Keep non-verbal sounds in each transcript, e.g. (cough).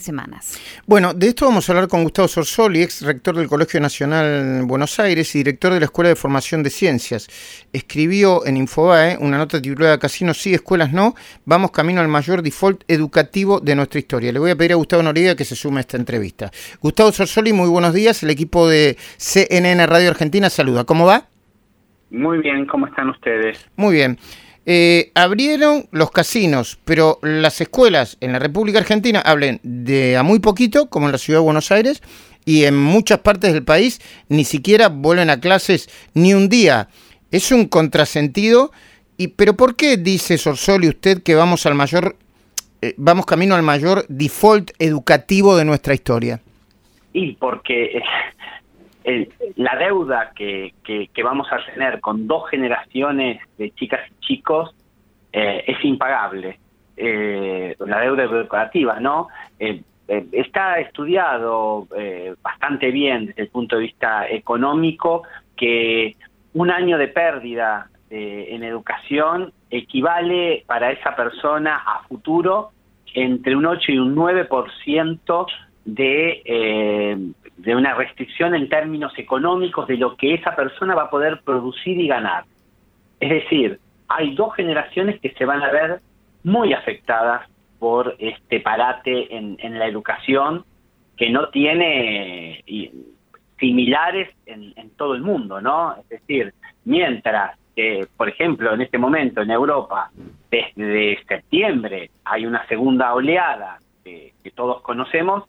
semanas. Bueno, de esto vamos a hablar con Gustavo Sorsoli, ex rector del Colegio Nacional Buenos Aires y director de la Escuela de Formación de Ciencias. Escribió en Infobae una nota titulada Casinos sí, escuelas no, vamos camino al mayor default educativo de nuestra historia. Le voy a pedir a Gustavo Noriega que se sume a esta entrevista. Gustavo Sorsoli, muy buenos días. El equipo de CNN Radio Argentina saluda. ¿Cómo va? Muy bien, ¿cómo están ustedes? Muy bien. Eh, abrieron los casinos, pero las escuelas en la República Argentina hablen de a muy poquito, como en la ciudad de Buenos Aires, y en muchas partes del país ni siquiera vuelven a clases ni un día. Es un contrasentido. Y, pero ¿por qué dice Sorsoli usted que vamos al mayor, eh, vamos camino al mayor default educativo de nuestra historia? Y porque la deuda que, que, vamos a tener con dos generaciones de chicas y chicos eh, es impagable. Eh, la deuda educativa, ¿no? Eh, está estudiado bastante bien desde el punto de vista económico que un año de pérdida en educación equivale para esa persona a futuro entre un 8 y un 9% de, eh, de una restricción en términos económicos de lo que esa persona va a poder producir y ganar. Es decir, hay dos generaciones que se van a ver muy afectadas por este parate en, en la educación que no tiene similares en, en, todo el mundo, ¿no? Es decir, mientras que, por ejemplo, en este momento en Europa, desde septiembre hay una segunda oleada que todos conocemos,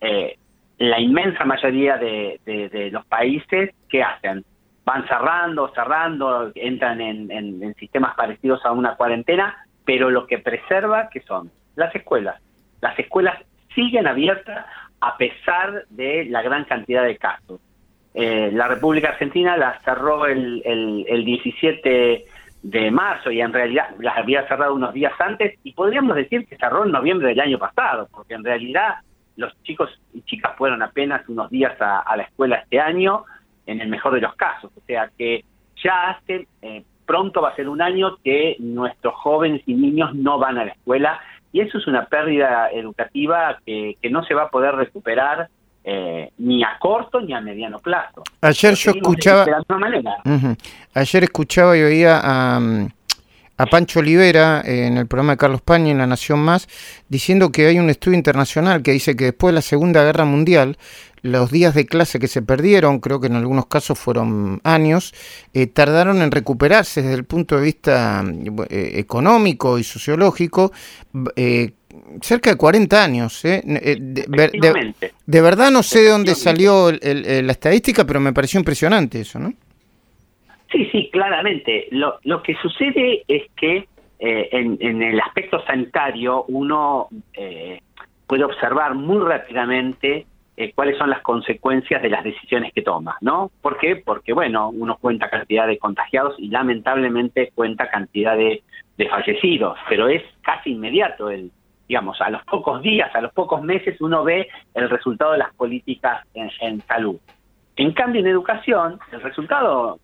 eh, la inmensa mayoría de, los países, ¿qué hacen? Van cerrando, cerrando, entran en, sistemas parecidos a una cuarentena, pero lo que preserva, ¿qué son? Las escuelas. Las escuelas siguen abiertas a pesar de la gran cantidad de casos. Eh, la República Argentina las cerró el, el, el 17 de marzo y en realidad las había cerrado unos días antes y podríamos decir que cerró en noviembre del año pasado, porque en realidad los chicos y chicas fueron apenas unos días a, la escuela este año, en el mejor de los casos. O sea que ya hace, eh, pronto va a ser un año que nuestros jóvenes y niños no van a la escuela y eso es una pérdida educativa que, no se va a poder recuperar eh, ni a corto ni a mediano plazo. Ayer yo escuchaba... Ayer escuchaba y oía a a Pancho Olivera en el programa de Carlos Pañi en La Nación Más, diciendo que hay un estudio internacional que dice que después de la Segunda Guerra Mundial, los días de clase que se perdieron, creo que en algunos casos fueron años, eh, tardaron en recuperarse desde el punto de vista eh, económico y sociológico. Eh, cerca de 40 años. De, verdad no sé de dónde salió la estadística, pero me pareció impresionante eso, ¿no? Sí, sí, claramente. Lo, lo que sucede es que eh, en, el aspecto sanitario uno eh, puede observar muy rápidamente eh, cuáles son las consecuencias de las decisiones que toma, ¿no? ¿Por qué? Porque, bueno, uno cuenta cantidad de contagiados y lamentablemente cuenta cantidad de, fallecidos, pero es casi inmediato el, digamos, a los pocos días, a los pocos meses uno ve el resultado de las políticas en, en salud. En cambio, en educación, el resultado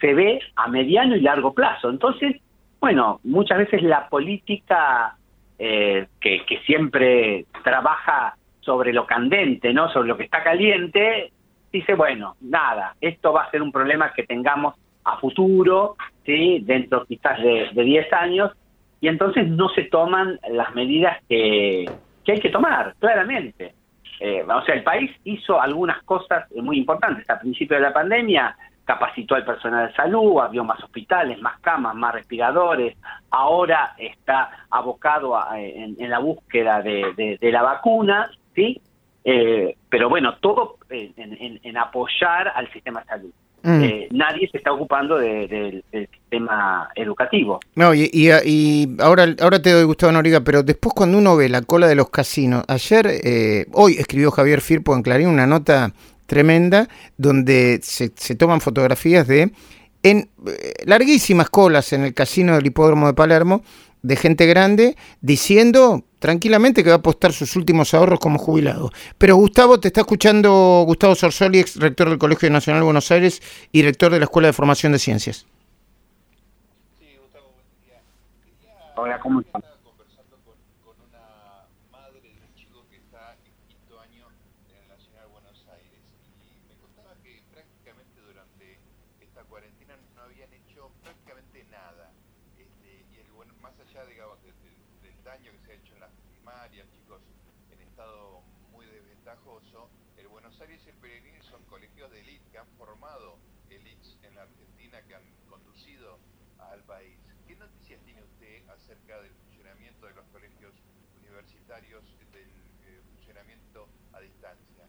se ve a mediano y largo plazo. Entonces, bueno, muchas veces la política eh, que, siempre trabaja sobre lo candente, ¿no? Sobre lo que está caliente, dice, bueno, nada, esto va a ser un problema que tengamos a futuro, ¿sí? Dentro quizás de, de 10 años, y entonces no se toman las medidas que, que hay que tomar, claramente. Eh, o sea, el país hizo algunas cosas muy importantes. Al principio de la pandemia capacitó al personal de salud, abrió más hospitales, más camas, más respiradores, ahora está abocado en, la búsqueda de, la vacuna, ¿sí? Eh, pero bueno, todo en, apoyar al sistema de salud. Mm. Eh, nadie se está ocupando del sistema educativo. No, y, y, ahora, ahora te doy Gustavo Noriga, pero después cuando uno ve la cola de los casinos, ayer, eh, hoy escribió Javier Firpo en Clarín una nota tremenda donde se, toman fotografías de en eh, larguísimas colas en el casino del hipódromo de Palermo de gente grande diciendo tranquilamente que va a apostar sus últimos ahorros como jubilado. Pero Gustavo, te está escuchando Gustavo Sorsoli, ex rector del Colegio Nacional de Buenos Aires y rector de la Escuela de Formación de Ciencias. Sí, Gustavo, buen día. Hola, ¿cómo estás? año en la Nacional Buenos Aires y me contaba que prácticamente durante esta cuarentena no habían hecho prácticamente nada. Este, y el, bueno, más allá de, de, del daño que se ha hecho en las primarias, chicos en estado muy desventajoso, el Buenos Aires y el Peregrín son colegios de élite que han formado élites en la Argentina, que han conducido al país. ¿Qué noticias tiene usted acerca del funcionamiento de los colegios universitarios, del eh, funcionamiento a distancia?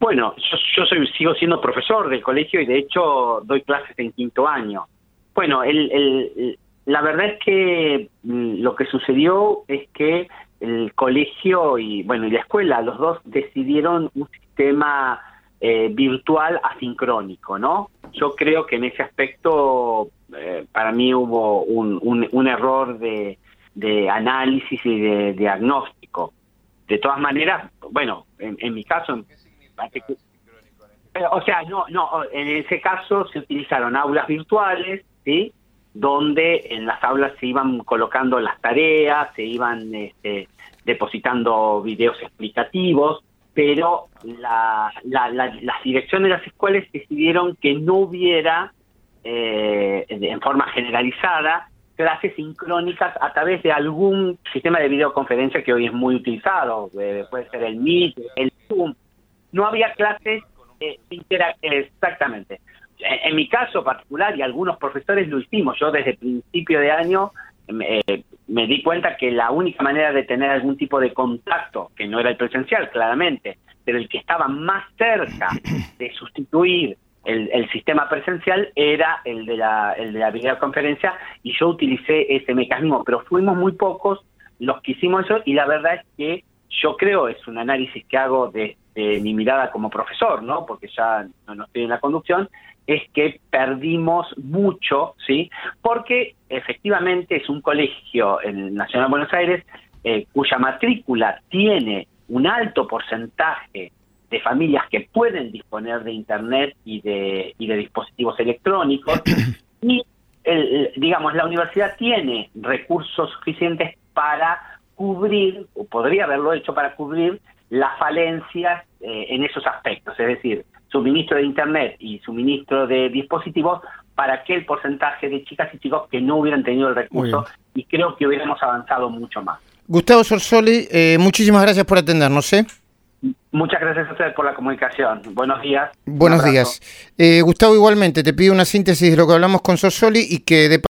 Bueno, yo, yo soy, sigo siendo profesor del colegio y de hecho doy clases en quinto año. Bueno, el, el, la verdad es que mm, lo que sucedió es que el colegio y bueno y la escuela, los dos decidieron un sistema eh, virtual asincrónico, ¿no? Yo creo que en ese aspecto eh, para mí hubo un, un, un error de, análisis y de, diagnóstico. De todas maneras, bueno, en, en mi caso, eh, o sea, no, no, en ese caso se utilizaron aulas virtuales, ¿sí? donde en las aulas se iban colocando las tareas, se iban este, depositando videos explicativos, pero la, la, la, las direcciones de las escuelas decidieron que no hubiera, eh, en forma generalizada, clases sincrónicas a través de algún sistema de videoconferencia que hoy es muy utilizado, eh, puede ser el Meet, el Zoom. No había clases eh, exactamente. En, mi caso particular y algunos profesores lo hicimos, yo desde principio de año eh, me di cuenta que la única manera de tener algún tipo de contacto, que no era el presencial claramente, pero el que estaba más cerca de sustituir el, el, sistema presencial era el de, la, el de la videoconferencia y yo utilicé ese mecanismo, pero fuimos muy pocos los que hicimos eso y la verdad es que yo creo, es un análisis que hago de, de mi mirada como profesor, ¿no? porque ya no, no estoy en la conducción, es que perdimos mucho, ¿sí? Porque efectivamente es un colegio en el Nacional de Buenos Aires eh, cuya matrícula tiene un alto porcentaje de familias que pueden disponer de internet y de, y de dispositivos electrónicos (coughs) y el, digamos la universidad tiene recursos suficientes para cubrir o podría haberlo hecho para cubrir las falencias eh, en esos aspectos, es decir, suministro de Internet y suministro de dispositivos para aquel porcentaje de chicas y chicos que no hubieran tenido el recurso y creo que hubiéramos avanzado mucho más. Gustavo Sorsoli, eh, muchísimas gracias por atendernos. ¿eh? Muchas gracias a ustedes por la comunicación. Buenos días. Buenos días. Eh, Gustavo, igualmente, te pido una síntesis de lo que hablamos con Sorsoli y que de